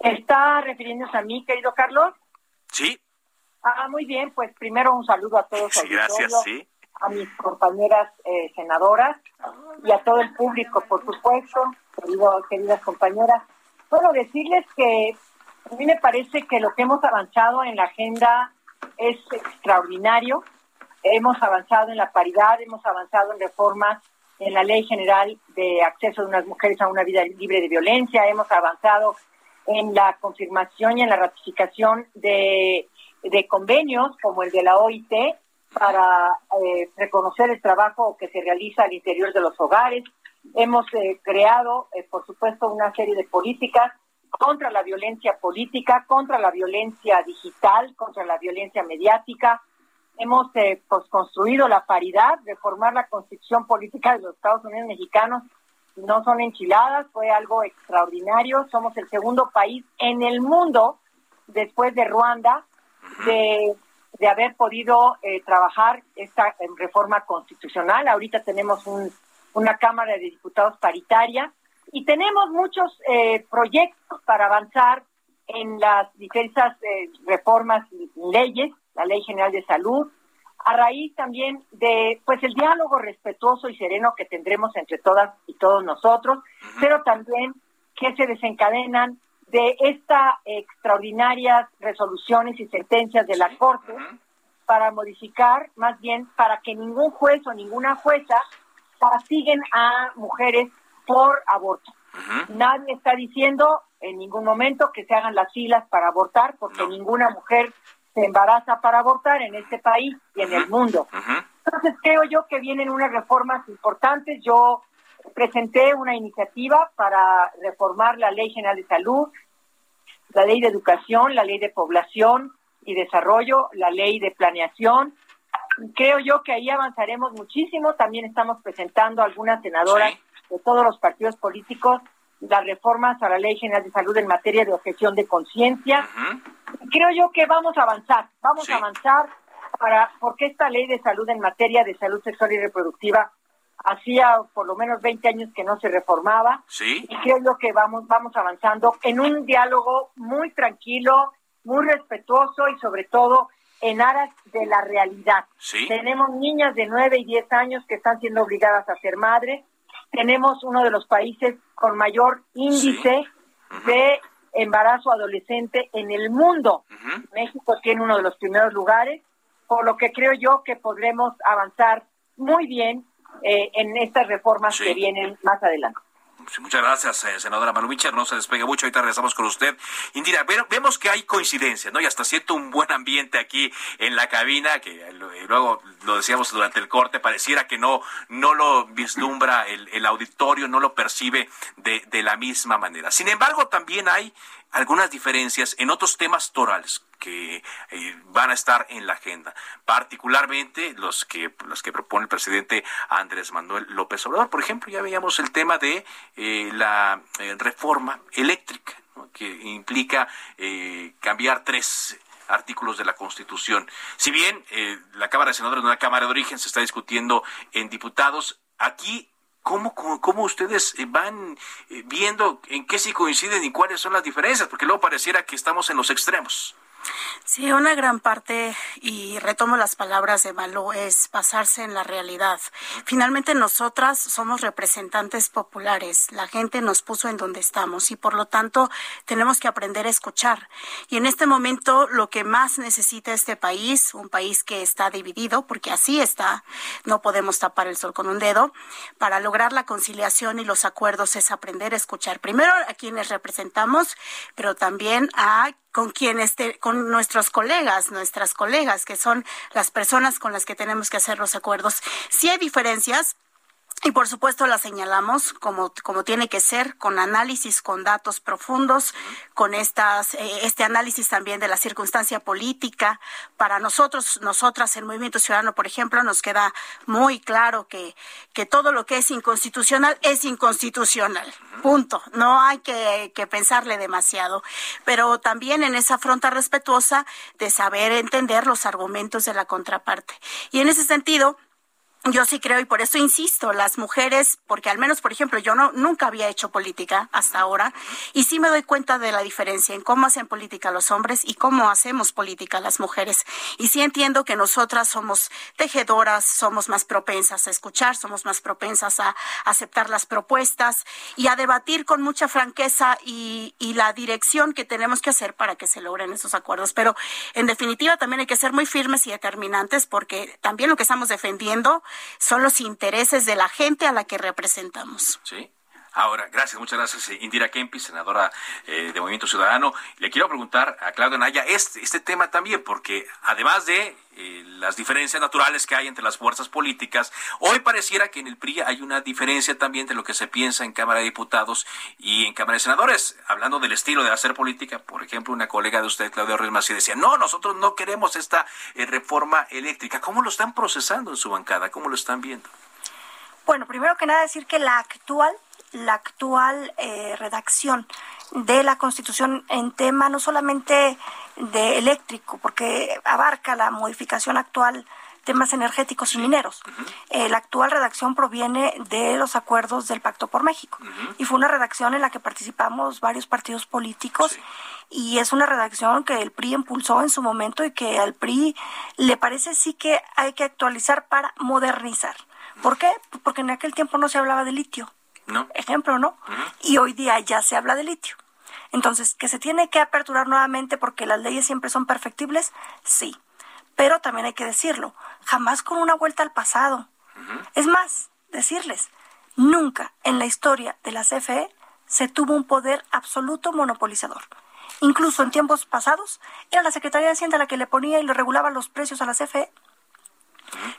¿Está refiriéndose a mí, querido Carlos? Sí. Ah, muy bien, pues primero un saludo a todos. Sí, gracias, sí. A mis compañeras eh, senadoras y a todo el público, por supuesto, querido, queridas compañeras. Bueno, decirles que a mí me parece que lo que hemos avanzado en la agenda es extraordinario. Hemos avanzado en la paridad, hemos avanzado en reformas en la Ley General de Acceso de unas mujeres a una vida libre de violencia, hemos avanzado en la confirmación y en la ratificación de, convenios como el de la OIT para eh, reconocer el trabajo que se realiza al interior de los hogares. Hemos eh, creado, eh, por supuesto, una serie de políticas contra la violencia política, contra la violencia digital, contra la violencia mediática. Hemos pues, construido la paridad, reformar la constitución política de los Estados Unidos mexicanos no son enchiladas, fue algo extraordinario. Somos el segundo país en el mundo, después de Ruanda, de, haber podido eh, trabajar esta reforma constitucional. Ahorita tenemos una Cámara de Diputados paritaria y tenemos muchos eh, proyectos para avanzar en las diversas eh, reformas y leyes, la Ley General de Salud, a raíz también de pues el diálogo respetuoso y sereno que tendremos entre todas y todos nosotros, pero también que se desencadenan de estas extraordinarias resoluciones y sentencias de la Corte para modificar, más bien para que ningún juez o ninguna jueza castiguen a mujeres por aborto. Nadie está diciendo en ningún momento que se hagan las filas para abortar, porque ninguna mujer se embaraza para abortar en este país y en el mundo. Entonces creo yo que vienen unas reformas importantes. Yo presenté una iniciativa para reformar la Ley General de Salud, la Ley de Educación, la Ley de Población y Desarrollo, la Ley de Planeación. Creo yo que ahí avanzaremos muchísimo. También estamos presentando algunas senadoras de todos los partidos políticos las reformas a la Ley General de Salud en materia de objeción de conciencia. Creo yo que vamos a avanzar, vamos a avanzar para porque esta Ley de Salud en materia de salud sexual y reproductiva hacía por lo menos 20 años que no se reformaba. Sí. Y creo yo que vamos vamos avanzando en un diálogo muy tranquilo, muy respetuoso y sobre todo en aras de la realidad. Sí. Tenemos niñas de 9 y 10 años que están siendo obligadas a ser madres tenemos uno de los países con mayor índice de embarazo adolescente en el mundo. México tiene uno de los primeros lugares, por lo que creo yo que podremos avanzar muy bien eh, en estas reformas que vienen más adelante muchas gracias, eh, senadora Manumicha. No se despegue mucho. Ahorita regresamos con usted. Indira, vemos que hay coincidencia, ¿no? Y hasta siento un buen ambiente aquí en la cabina, que eh, luego lo decíamos durante el corte, pareciera que no, no lo vislumbra el, el auditorio, no lo percibe de la misma manera. Sin embargo, también hay algunas diferencias en otros temas torales que eh, van a estar en la agenda, particularmente los que los que propone el presidente Andrés Manuel López Obrador. Por ejemplo, ya veíamos el tema de eh, la eh, reforma eléctrica, que implica cambiar tres artículos de la Constitución. Si bien la Cámara de Senadores no es una Cámara de origen, se está discutiendo en diputados, aquí ¿Cómo, cómo, ustedes van viendo en qué sí coinciden y cuáles son las diferencias? Porque luego pareciera que estamos en los extremos. Sí, una gran parte, y retomo las palabras de Malú, es basarse en la realidad. Finalmente nosotras somos representantes populares, la gente nos puso en donde estamos y por lo tanto tenemos que aprender a escuchar. Y en este momento lo que más necesita este país, un país que está dividido, porque así está, no podemos tapar el sol con un dedo, para lograr la conciliación y los acuerdos es aprender a escuchar primero a quienes representamos, pero también a con quienes, con nuestros colegas, nuestras colegas, que son las personas con las que tenemos que hacer los acuerdos. Si hay diferencias, y por supuesto la señalamos como, como tiene que ser, con análisis, con datos profundos, con estas, eh, este análisis también de la circunstancia política. Para nosotros, nosotras, el Movimiento Ciudadano, por ejemplo, nos queda muy claro que, que todo lo que es inconstitucional es inconstitucional. Punto. No hay que, que pensarle demasiado. Pero también en esa fronta respetuosa de saber entender los argumentos de la contraparte. Y en ese sentido, yo sí creo y por eso insisto, las mujeres, porque al menos, por ejemplo, yo no nunca había hecho política hasta ahora y sí me doy cuenta de la diferencia en cómo hacen política los hombres y cómo hacemos política las mujeres. Y sí entiendo que nosotras somos tejedoras, somos más propensas a escuchar, somos más propensas a aceptar las propuestas y a debatir con mucha franqueza y, y la dirección que tenemos que hacer para que se logren esos acuerdos. Pero en definitiva también hay que ser muy firmes y determinantes porque también lo que estamos defendiendo son los intereses de la gente a la que representamos. Ahora, gracias, muchas gracias, eh, Indira Kempis, senadora eh, de Movimiento Ciudadano. Le quiero preguntar a Claudio Naya este, este tema también, porque además de eh, las diferencias naturales que hay entre las fuerzas políticas, hoy pareciera que en el PRI hay una diferencia también de lo que se piensa en Cámara de Diputados y en Cámara de Senadores. Hablando del estilo de hacer política, por ejemplo, una colega de usted, Claudio Reyes decía, no, nosotros no queremos esta reforma eléctrica. ¿Cómo lo están procesando en su bancada? ¿Cómo lo están viendo? Bueno, primero que nada decir que la actual la actual eh, redacción de la Constitución en tema no solamente de eléctrico, porque abarca la modificación actual temas energéticos y mineros. Eh, la actual redacción proviene de los acuerdos del Pacto por México y fue una redacción en la que participamos varios partidos políticos y es una redacción que el PRI impulsó en su momento y que al PRI le parece sí que hay que actualizar para modernizar. ¿Por qué? Porque en aquel tiempo no se hablaba de litio. Ejemplo, ¿no? Y hoy día ya se habla de litio. Entonces, ¿que se tiene que aperturar nuevamente porque las leyes siempre son perfectibles? Sí. Pero también hay que decirlo, jamás con una vuelta al pasado. Es más, decirles, nunca en la historia de la CFE se tuvo un poder absoluto monopolizador. Incluso en tiempos pasados era la Secretaría de Hacienda la que le ponía y le regulaba los precios a la CFE.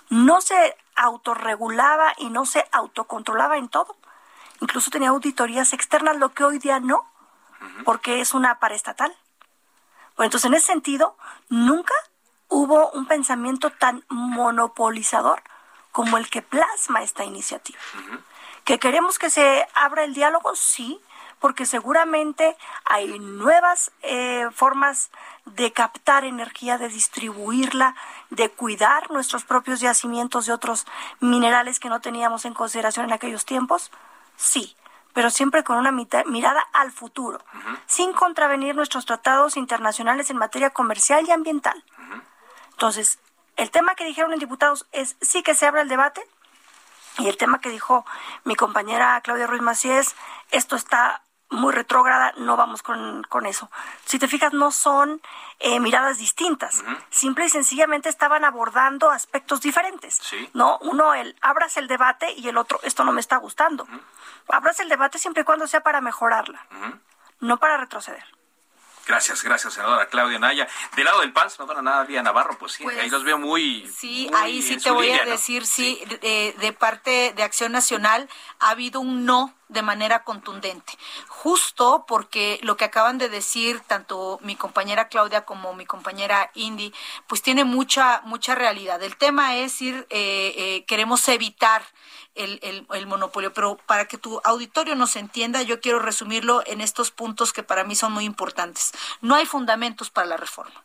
No se autorregulaba y no se autocontrolaba en todo. Incluso tenía auditorías externas, lo que hoy día no, porque es una paraestatal. Bueno, entonces en ese sentido, nunca hubo un pensamiento tan monopolizador como el que plasma esta iniciativa. ¿Que queremos que se abra el diálogo? Sí, porque seguramente hay nuevas eh, formas de captar energía, de distribuirla, de cuidar nuestros propios yacimientos de otros minerales que no teníamos en consideración en aquellos tiempos. Sí, pero siempre con una mirada al futuro, sin contravenir nuestros tratados internacionales en materia comercial y ambiental. Entonces, el tema que dijeron en diputados es sí que se abra el debate, y el tema que dijo mi compañera Claudia Ruiz Macías, esto está muy retrógrada, no vamos con, eso. Si te fijas, no son eh, miradas distintas. Simple y sencillamente estaban abordando aspectos diferentes. ¿no? Uno, el abras el debate y el otro, esto no me está gustando. Abras el debate siempre y cuando sea para mejorarla, no para retroceder. Gracias, gracias, senadora Claudia Naya. Del lado del PAN, senadora Nadia Navarro, pues sí, ahí pues, los veo muy. Sí, ahí sí te voy a decir, sí, de, de, parte de Acción Nacional ha habido un no de manera contundente, justo porque lo que acaban de decir tanto mi compañera Claudia como mi compañera Indy, pues tiene mucha mucha realidad. El tema es ir, eh, eh, queremos evitar el, el, monopolio. Pero para que tu auditorio nos entienda, yo quiero resumirlo en estos puntos que para mí son muy importantes. No hay fundamentos para la reforma.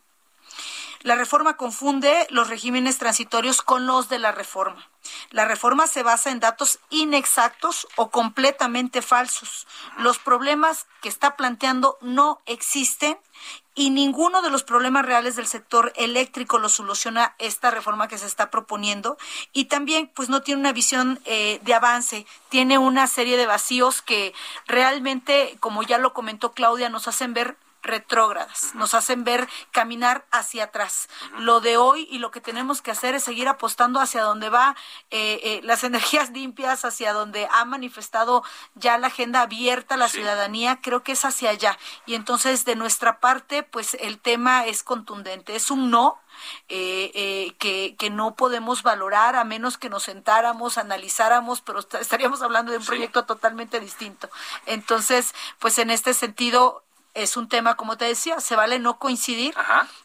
La reforma confunde los regímenes transitorios con los de la reforma. La reforma se basa en datos inexactos o completamente falsos. Los problemas que está planteando no existen y ninguno de los problemas reales del sector eléctrico lo soluciona esta reforma que se está proponiendo y también pues no tiene una visión eh, de avance, tiene una serie de vacíos que realmente, como ya lo comentó Claudia, nos hacen ver retrógradas, nos hacen ver caminar hacia atrás. Lo de hoy y lo que tenemos que hacer es seguir apostando hacia donde va eh, eh, las *laughs* energías limpias, hacia donde ha manifestado ya la agenda abierta la ciudadanía, creo que es hacia allá. Y entonces de nuestra parte, pues el tema es contundente, es un no, eh, que, que, no podemos valorar a menos que nos sentáramos, analizáramos, pero estaríamos hablando de un proyecto totalmente distinto. Entonces, pues en este sentido, es un tema, como te decía, se vale no coincidir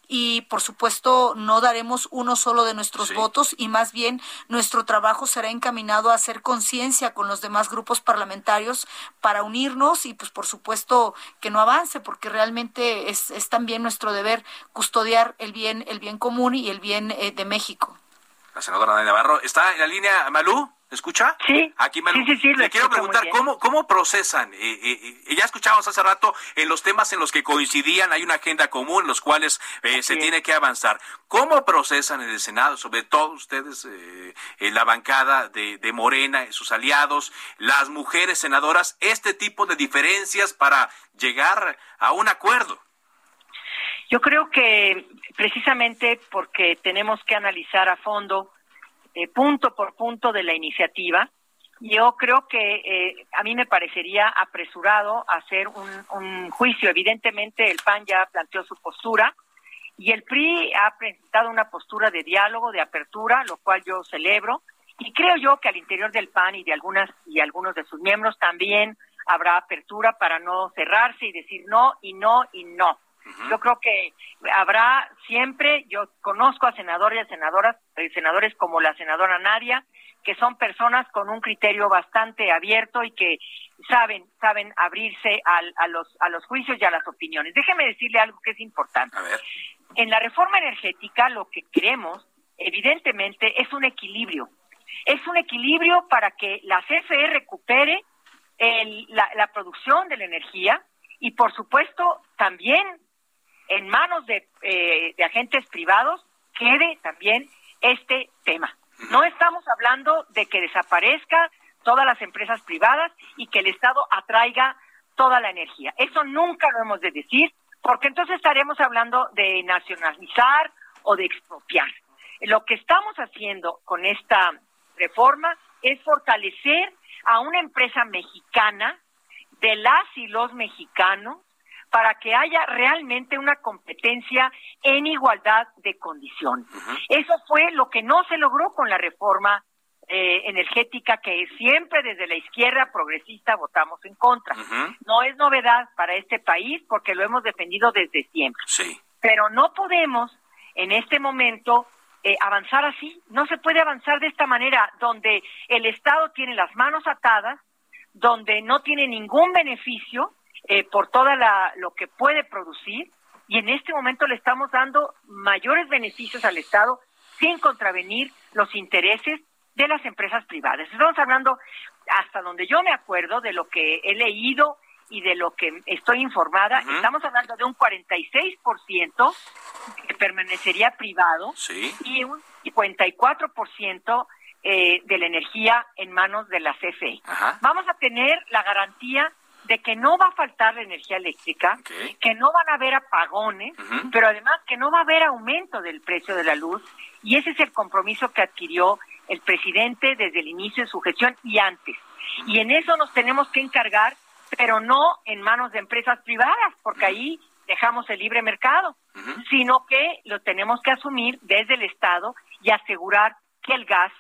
y por supuesto no daremos uno solo de nuestros votos y más bien nuestro trabajo será encaminado a hacer conciencia con los demás grupos parlamentarios para unirnos y pues por supuesto que no avance porque realmente es, es también nuestro deber custodiar el bien, el bien común y el bien eh, de México. La senadora Navarro, ¿está en la línea Malú? ¿Escucha? Sí. Aquí me sí, sí, le quiero preguntar cómo cómo procesan. Eh, eh, eh, ya escuchamos hace rato en los temas en los que coincidían hay una agenda común en los cuales se tiene que avanzar. ¿Cómo procesan en el Senado, sobre todo ustedes, en la bancada de, de Morena, y sus aliados, las mujeres senadoras, este tipo de diferencias para llegar a un acuerdo? Yo creo que precisamente porque tenemos que analizar a fondo eh, punto por punto de la iniciativa. Yo creo que eh, a mí me parecería apresurado hacer un, juicio. Evidentemente el PAN ya planteó su postura y el PRI ha presentado una postura de diálogo, de apertura, lo cual yo celebro. Y creo yo que al interior del PAN y de algunas y algunos de sus miembros también habrá apertura para no cerrarse y decir no y no y no. Yo creo que habrá siempre, yo conozco a senadores y a senadoras, eh, senadores como la senadora Nadia, que son personas con un criterio bastante abierto y que saben saben abrirse a, los a los juicios y a las opiniones. Déjeme decirle algo que es importante. En la reforma energética lo que queremos, evidentemente, es un equilibrio. Es un equilibrio para que la CFE recupere la producción de la energía y, por supuesto, también en manos eh, de, agentes privados quede también este tema. No estamos hablando de que desaparezca todas las empresas privadas y que el Estado atraiga toda la energía. Eso nunca lo hemos de decir, porque entonces estaremos hablando de nacionalizar o de expropiar. Lo que estamos haciendo con esta reforma es fortalecer a una empresa mexicana de las y los mexicanos para que haya realmente una competencia en igualdad de condiciones. Eso fue lo que no se logró con la reforma eh, energética que siempre desde la izquierda progresista votamos en contra. No es novedad para este país porque lo hemos defendido desde siempre. Sí. Pero no podemos en este momento eh, avanzar así. No se puede avanzar de esta manera, donde el Estado tiene las manos atadas, donde no tiene ningún beneficio eh, por toda la, lo que puede producir, y en este momento le estamos dando mayores beneficios al Estado sin contravenir los intereses de las empresas privadas. Estamos hablando, hasta donde yo me acuerdo, de lo que he leído y de lo que estoy informada, estamos hablando de un 46% que permanecería privado y un 54% eh, de la energía en manos de la CFE. Vamos a tener la garantía de que no va a faltar la energía eléctrica, que no van a haber apagones, pero además que no va a haber aumento del precio de la luz, y ese es el compromiso que adquirió el presidente desde el inicio de su gestión y antes. Y en eso nos tenemos que encargar, pero no en manos de empresas privadas, porque ahí dejamos el libre mercado, sino que lo tenemos que asumir desde el Estado y asegurar que el gas,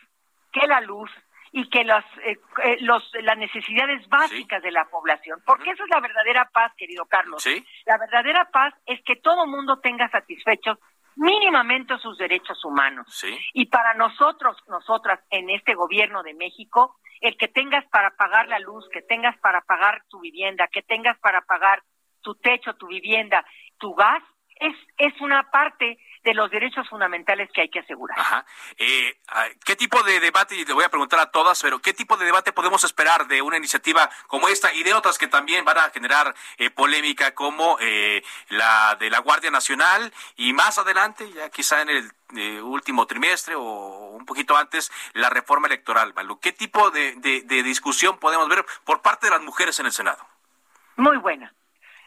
que la luz y que las, eh, eh, los, las necesidades básicas de la población, porque eso es la verdadera paz, querido Carlos. La verdadera paz es que todo mundo tenga satisfechos mínimamente sus derechos humanos. Y para nosotros, nosotras, en este gobierno de México, el que tengas para pagar la luz, que tengas para pagar tu vivienda, que tengas para pagar tu techo, tu vivienda, tu gas, es, es una parte de los derechos fundamentales que hay que asegurar. Ajá. Eh, ¿Qué tipo de debate, y le voy a preguntar a todas, pero qué tipo de debate podemos esperar de una iniciativa como esta y de otras que también van a generar eh, polémica como eh, la de la Guardia Nacional y más adelante, ya quizá en el último trimestre o un poquito antes, la reforma electoral? ¿Qué tipo de, de discusión podemos ver por parte de las mujeres en el Senado? Muy buena.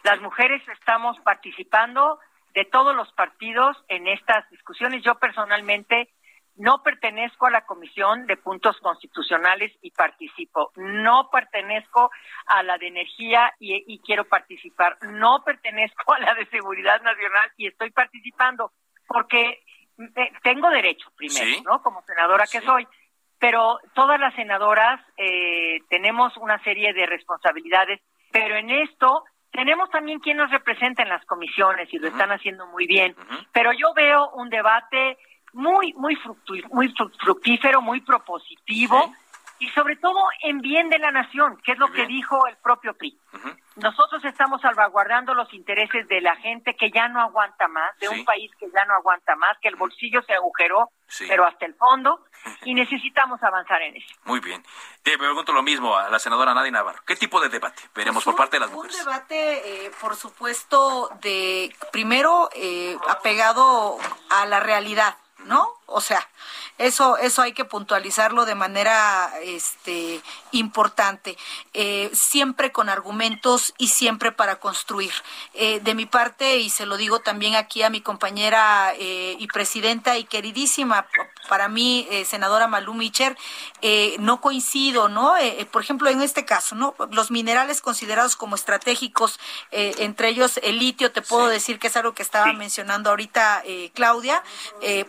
Las mujeres estamos participando de todos los partidos en estas discusiones. Yo personalmente no pertenezco a la Comisión de Puntos Constitucionales y participo. No pertenezco a la de Energía y, quiero participar. No pertenezco a la de Seguridad Nacional y estoy participando porque tengo derecho primero, ¿no? Como senadora que soy. Pero todas las senadoras eh, tenemos una serie de responsabilidades, pero en esto tenemos también quien nos representa en las comisiones y lo están haciendo muy bien, pero yo veo un debate muy muy muy fructífero, muy propositivo y sobre todo en bien de la nación, que es lo que dijo el propio PRI. Nosotros estamos salvaguardando los intereses de la gente que ya no aguanta más, de un país que ya no aguanta más, que el bolsillo se agujeró, pero hasta el fondo, *laughs* y necesitamos avanzar en eso. Muy bien. Te pregunto lo mismo a la senadora Nadia Navarro. ¿Qué tipo de debate veremos por parte de las mujeres? Un debate, eh, por supuesto, de primero eh, apegado a la realidad, ¿no? O sea, eso, eso hay que puntualizarlo de manera este, importante, eh, siempre con argumentos y siempre para construir. Eh, de mi parte, y se lo digo también aquí a mi compañera eh, y presidenta y queridísima para mí, senadora Malú Micher, no coincido, ¿no? por ejemplo, en este caso, ¿no? Los minerales considerados como estratégicos, entre ellos el litio, te puedo decir que es algo que estaba mencionando ahorita Claudia,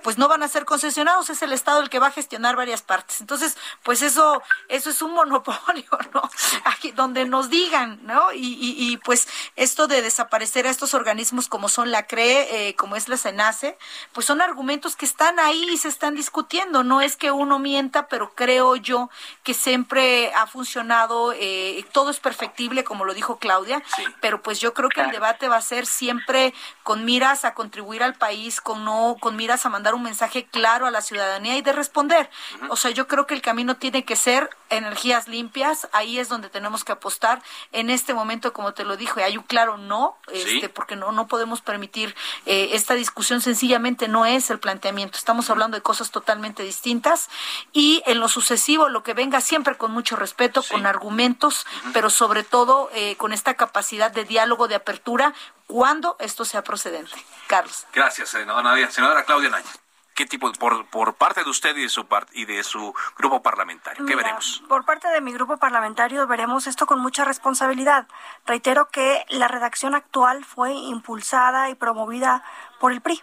pues no van a ser concesionados, es el Estado el que va a gestionar varias partes. Entonces, pues eso, eso es un monopolio, *laughs* ¿no? Aquí donde nos digan, ¿no? Y, y, pues esto de desaparecer a estos organismos como son la CRE, eh, como es la SENACE, pues son argumentos que están ahí y se están discutiendo. No es que uno mienta, pero creo yo que siempre ha funcionado, eh, todo es perfectible, como lo dijo Claudia, pero pues yo creo que el debate va a ser siempre con miras a contribuir al país, con no, con miras a mandar un mensaje claro a la ciudadanía y de responder. O sea, yo creo que el camino tiene que ser energías limpias, ahí es donde tenemos que apostar. En este momento, como te lo dije, hay un claro no, este, porque no, no podemos permitir eh, esta discusión, sencillamente no es el planteamiento. Estamos hablando de cosas totalmente distintas y en lo sucesivo, lo que venga siempre con mucho respeto, con argumentos, pero sobre todo eh, con esta capacidad de diálogo, de apertura, cuando esto sea procedente. Carlos. Gracias, senadora Nadia. Senadora Claudia Naya. ¿Qué tipo, por, por parte de usted y de su, y de su grupo parlamentario? ¿Qué veremos? Por parte de mi grupo parlamentario veremos esto con mucha responsabilidad. Reitero que la redacción actual fue impulsada y promovida por el PRI.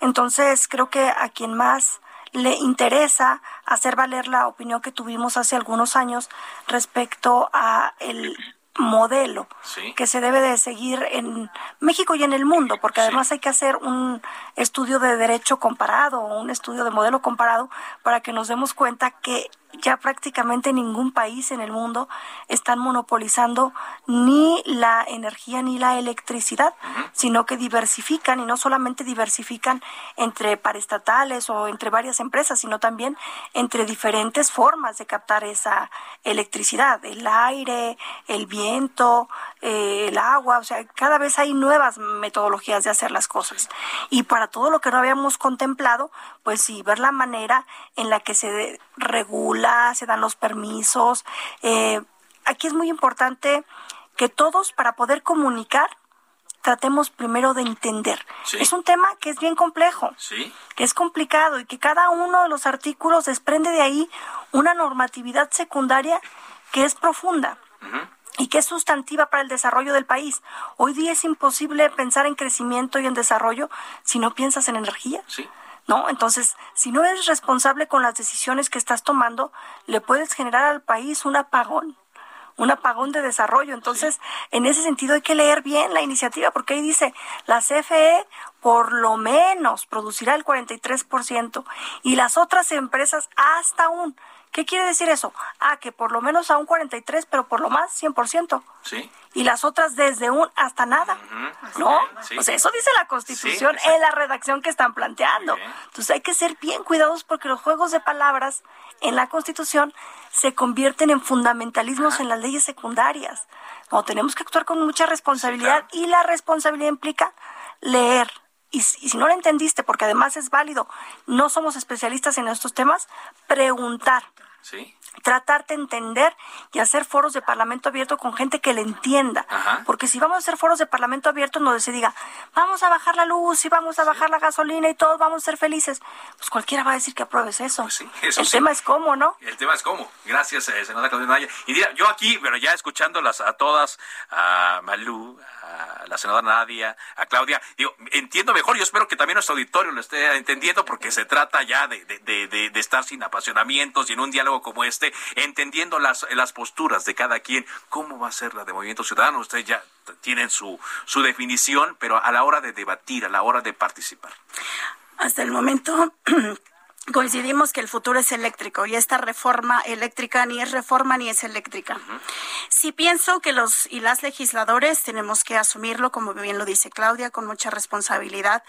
Entonces, creo que a quien más le interesa hacer valer la opinión que tuvimos hace algunos años respecto a el modelo que se debe de seguir en México y en el mundo, porque además hay que hacer un estudio de derecho comparado, un estudio de modelo comparado, para que nos demos cuenta que ya prácticamente ningún país en el mundo están monopolizando ni la energía ni la electricidad, sino que diversifican y no solamente diversifican entre paraestatales o entre varias empresas, sino también entre diferentes formas de captar esa electricidad, el aire, el viento, eh, el agua, o sea, cada vez hay nuevas metodologías de hacer las cosas. Y para todo lo que no habíamos contemplado, pues sí, ver la manera en la que se regula se dan los permisos. Eh, aquí es muy importante que todos, para poder comunicar, tratemos primero de entender. Es un tema que es bien complejo, que es complicado y que cada uno de los artículos desprende de ahí una normatividad secundaria que es profunda. y que es sustantiva para el desarrollo del país. Hoy día es imposible pensar en crecimiento y en desarrollo si no piensas en energía. Sí. ¿No? Entonces, si no eres responsable con las decisiones que estás tomando, le puedes generar al país un apagón un apagón de desarrollo. Entonces, en ese sentido hay que leer bien la iniciativa, porque ahí dice, la CFE por lo menos producirá el 43% y las otras empresas hasta un ¿Qué quiere decir eso? Ah, que por lo menos a un 43, pero por lo más 100%. Sí. Y las otras desde un hasta nada. ¿No? O sea, eso dice la Constitución en la redacción que están planteando. Entonces hay que ser bien cuidadosos porque los juegos de palabras en la Constitución se convierten en fundamentalismos en las leyes secundarias. No, tenemos que actuar con mucha responsabilidad y la responsabilidad implica leer, y, si no lo entendiste, porque además es válido, no somos especialistas en estos temas, preguntar. Sí. Tratar de entender y hacer foros de parlamento abierto con gente que le entienda. Porque si vamos a hacer foros de parlamento abierto donde se diga, vamos a bajar la luz y vamos a bajar la gasolina y todos vamos a ser felices, pues cualquiera va a decir que apruebes eso. Pues El tema es cómo, ¿no? El tema es cómo. Gracias, eh, senadora Claudia Naya. Y mira, yo aquí, pero ya escuchándolas a todas, a Malú, a la senadora Nadia, a Claudia, digo, entiendo mejor, yo espero que también nuestro auditorio lo esté entendiendo porque se trata ya de, de, de, de estar sin apasionamientos y en un diálogo como este, entendiendo las, las posturas de cada quien, cómo va a ser la de Movimiento Ciudadano, ustedes ya tienen su, su definición, pero a la hora de debatir, a la hora de participar. Hasta el momento *clears throat* coincidimos que el futuro es eléctrico y esta reforma eléctrica ni es reforma ni es eléctrica. Sí pienso que los y las legisladores tenemos que asumirlo, como bien lo dice Claudia, con mucha responsabilidad.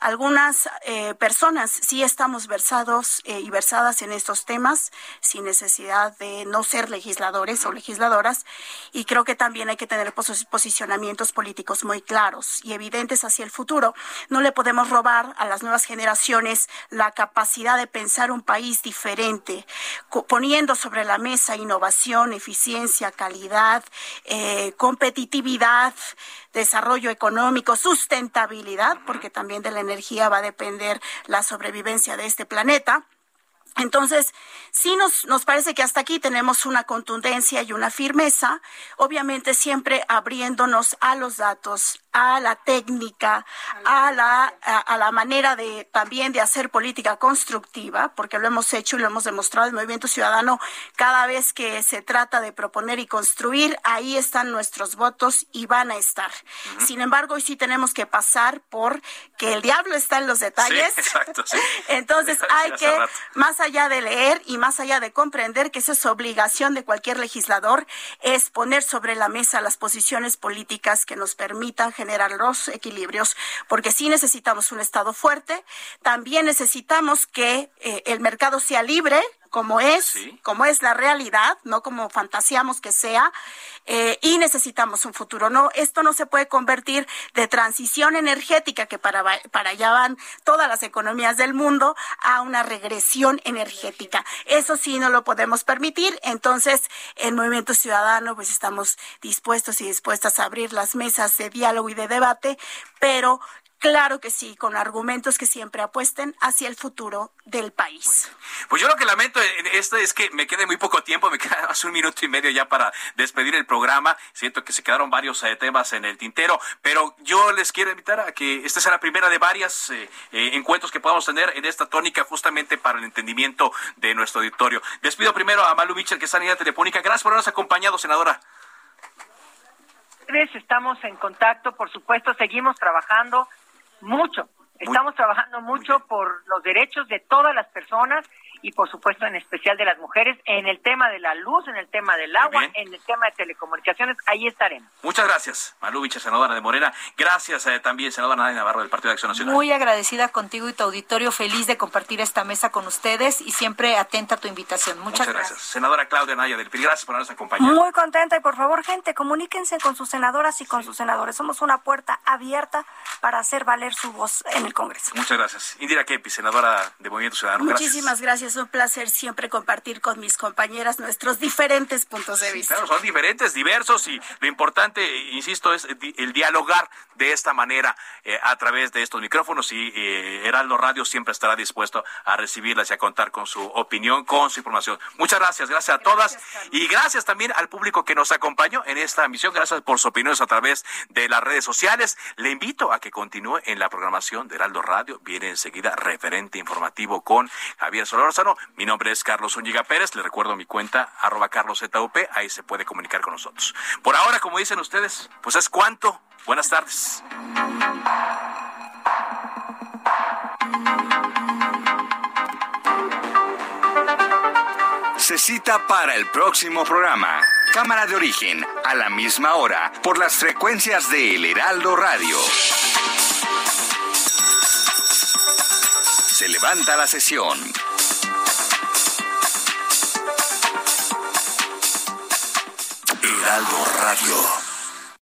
Algunas eh, personas sí estamos versados eh, y versadas en estos temas sin necesidad de no ser legisladores o legisladoras y creo que también hay que tener posicionamientos políticos muy claros y evidentes hacia el futuro. No le podemos robar a las nuevas generaciones la capacidad de pensar un país diferente, poniendo sobre la mesa innovación, eficiencia, calidad, eh, competitividad, desarrollo económico, sustentabilidad, porque también de la energía va a depender la sobrevivencia de este planeta. Entonces, sí nos, nos parece que hasta aquí tenemos una contundencia y una firmeza, obviamente siempre abriéndonos a los datos, a la técnica, a la, a, la manera de también de hacer política constructiva, porque lo hemos hecho y lo hemos demostrado el Movimiento Ciudadano cada vez que se trata de proponer y construir, ahí están nuestros votos y van a estar. Sin embargo, hoy sí tenemos que pasar por que el diablo está en los detalles. exacto, *laughs* Entonces hay que, más allá de leer y más allá de comprender que esa es obligación de cualquier legislador, es poner sobre la mesa las posiciones políticas que nos permitan generar los equilibrios, porque sí necesitamos un Estado fuerte, también necesitamos que eh, el mercado sea libre, como es, como es la realidad, no como fantaseamos que sea, eh, y necesitamos un futuro. No, esto no se puede convertir de transición energética, que para, para allá van todas las economías del mundo, a una regresión energética. Eso sí no lo podemos permitir. Entonces, el Movimiento Ciudadano, pues estamos dispuestos y dispuestas a abrir las mesas de diálogo y de debate, pero Claro que sí, con argumentos que siempre apuesten hacia el futuro del país. Pues yo lo que lamento en esto es que me quede muy poco tiempo, me queda *laughs* hace un minuto y medio ya para despedir el programa. Siento que se quedaron varios eh, temas en el tintero, pero yo les quiero invitar a que esta sea la primera de varias eh, eh, encuentros que podamos tener en esta tónica justamente para el entendimiento de nuestro auditorio. Despido primero a Malu Mitchell, que está en línea telefónica. Gracias por habernos acompañado, senadora. Estamos en contacto, por supuesto, seguimos trabajando mucho. Estamos trabajando mucho por los derechos de todas las personas y por supuesto en especial de las mujeres en el tema de la luz, en el tema del agua, en el tema de telecomunicaciones, ahí estaremos. Muchas gracias, Maluvich, senadora de Morena. Gracias eh, también, senadora Nadia Navarro del Partido de Acción Nacional. Muy agradecida contigo y tu auditorio, feliz de compartir esta mesa con ustedes y siempre atenta a tu invitación. Muchas, gracias. Senadora Claudia Naya del PRI, gracias por habernos acompañado. Muy contenta y por favor, gente, comuníquense con sus senadoras y con sus senadores. Somos una puerta abierta para hacer valer su voz en el Congreso. Muchas gracias. Indira Kepi, senadora de Movimiento Ciudadano. Muchísimas gracias. Un placer siempre compartir con mis compañeras nuestros diferentes puntos de vista. claro, son diferentes, diversos y lo importante, insisto, es el dialogar de esta manera eh, a través de estos micrófonos y eh, Heraldo Radio siempre estará dispuesto a recibirlas y a contar con su opinión, con su información. Muchas gracias, gracias a todas y gracias también al público que nos acompañó en esta emisión. Gracias por sus opiniones a través de las redes sociales. Le invito a que continúe en la programación de Heraldo Radio. Viene enseguida referente informativo con Javier Mi nombre es Carlos Úñiga Pérez. Le recuerdo mi cuenta, arroba carloszup. Ahí se puede comunicar con nosotros. Por ahora, como dicen ustedes, pues es cuanto. Buenas tardes. Se cita para el próximo programa. Cámara de origen, a la misma hora, por las frecuencias de El Heraldo Radio. Se levanta la sesión. Heraldo Radio.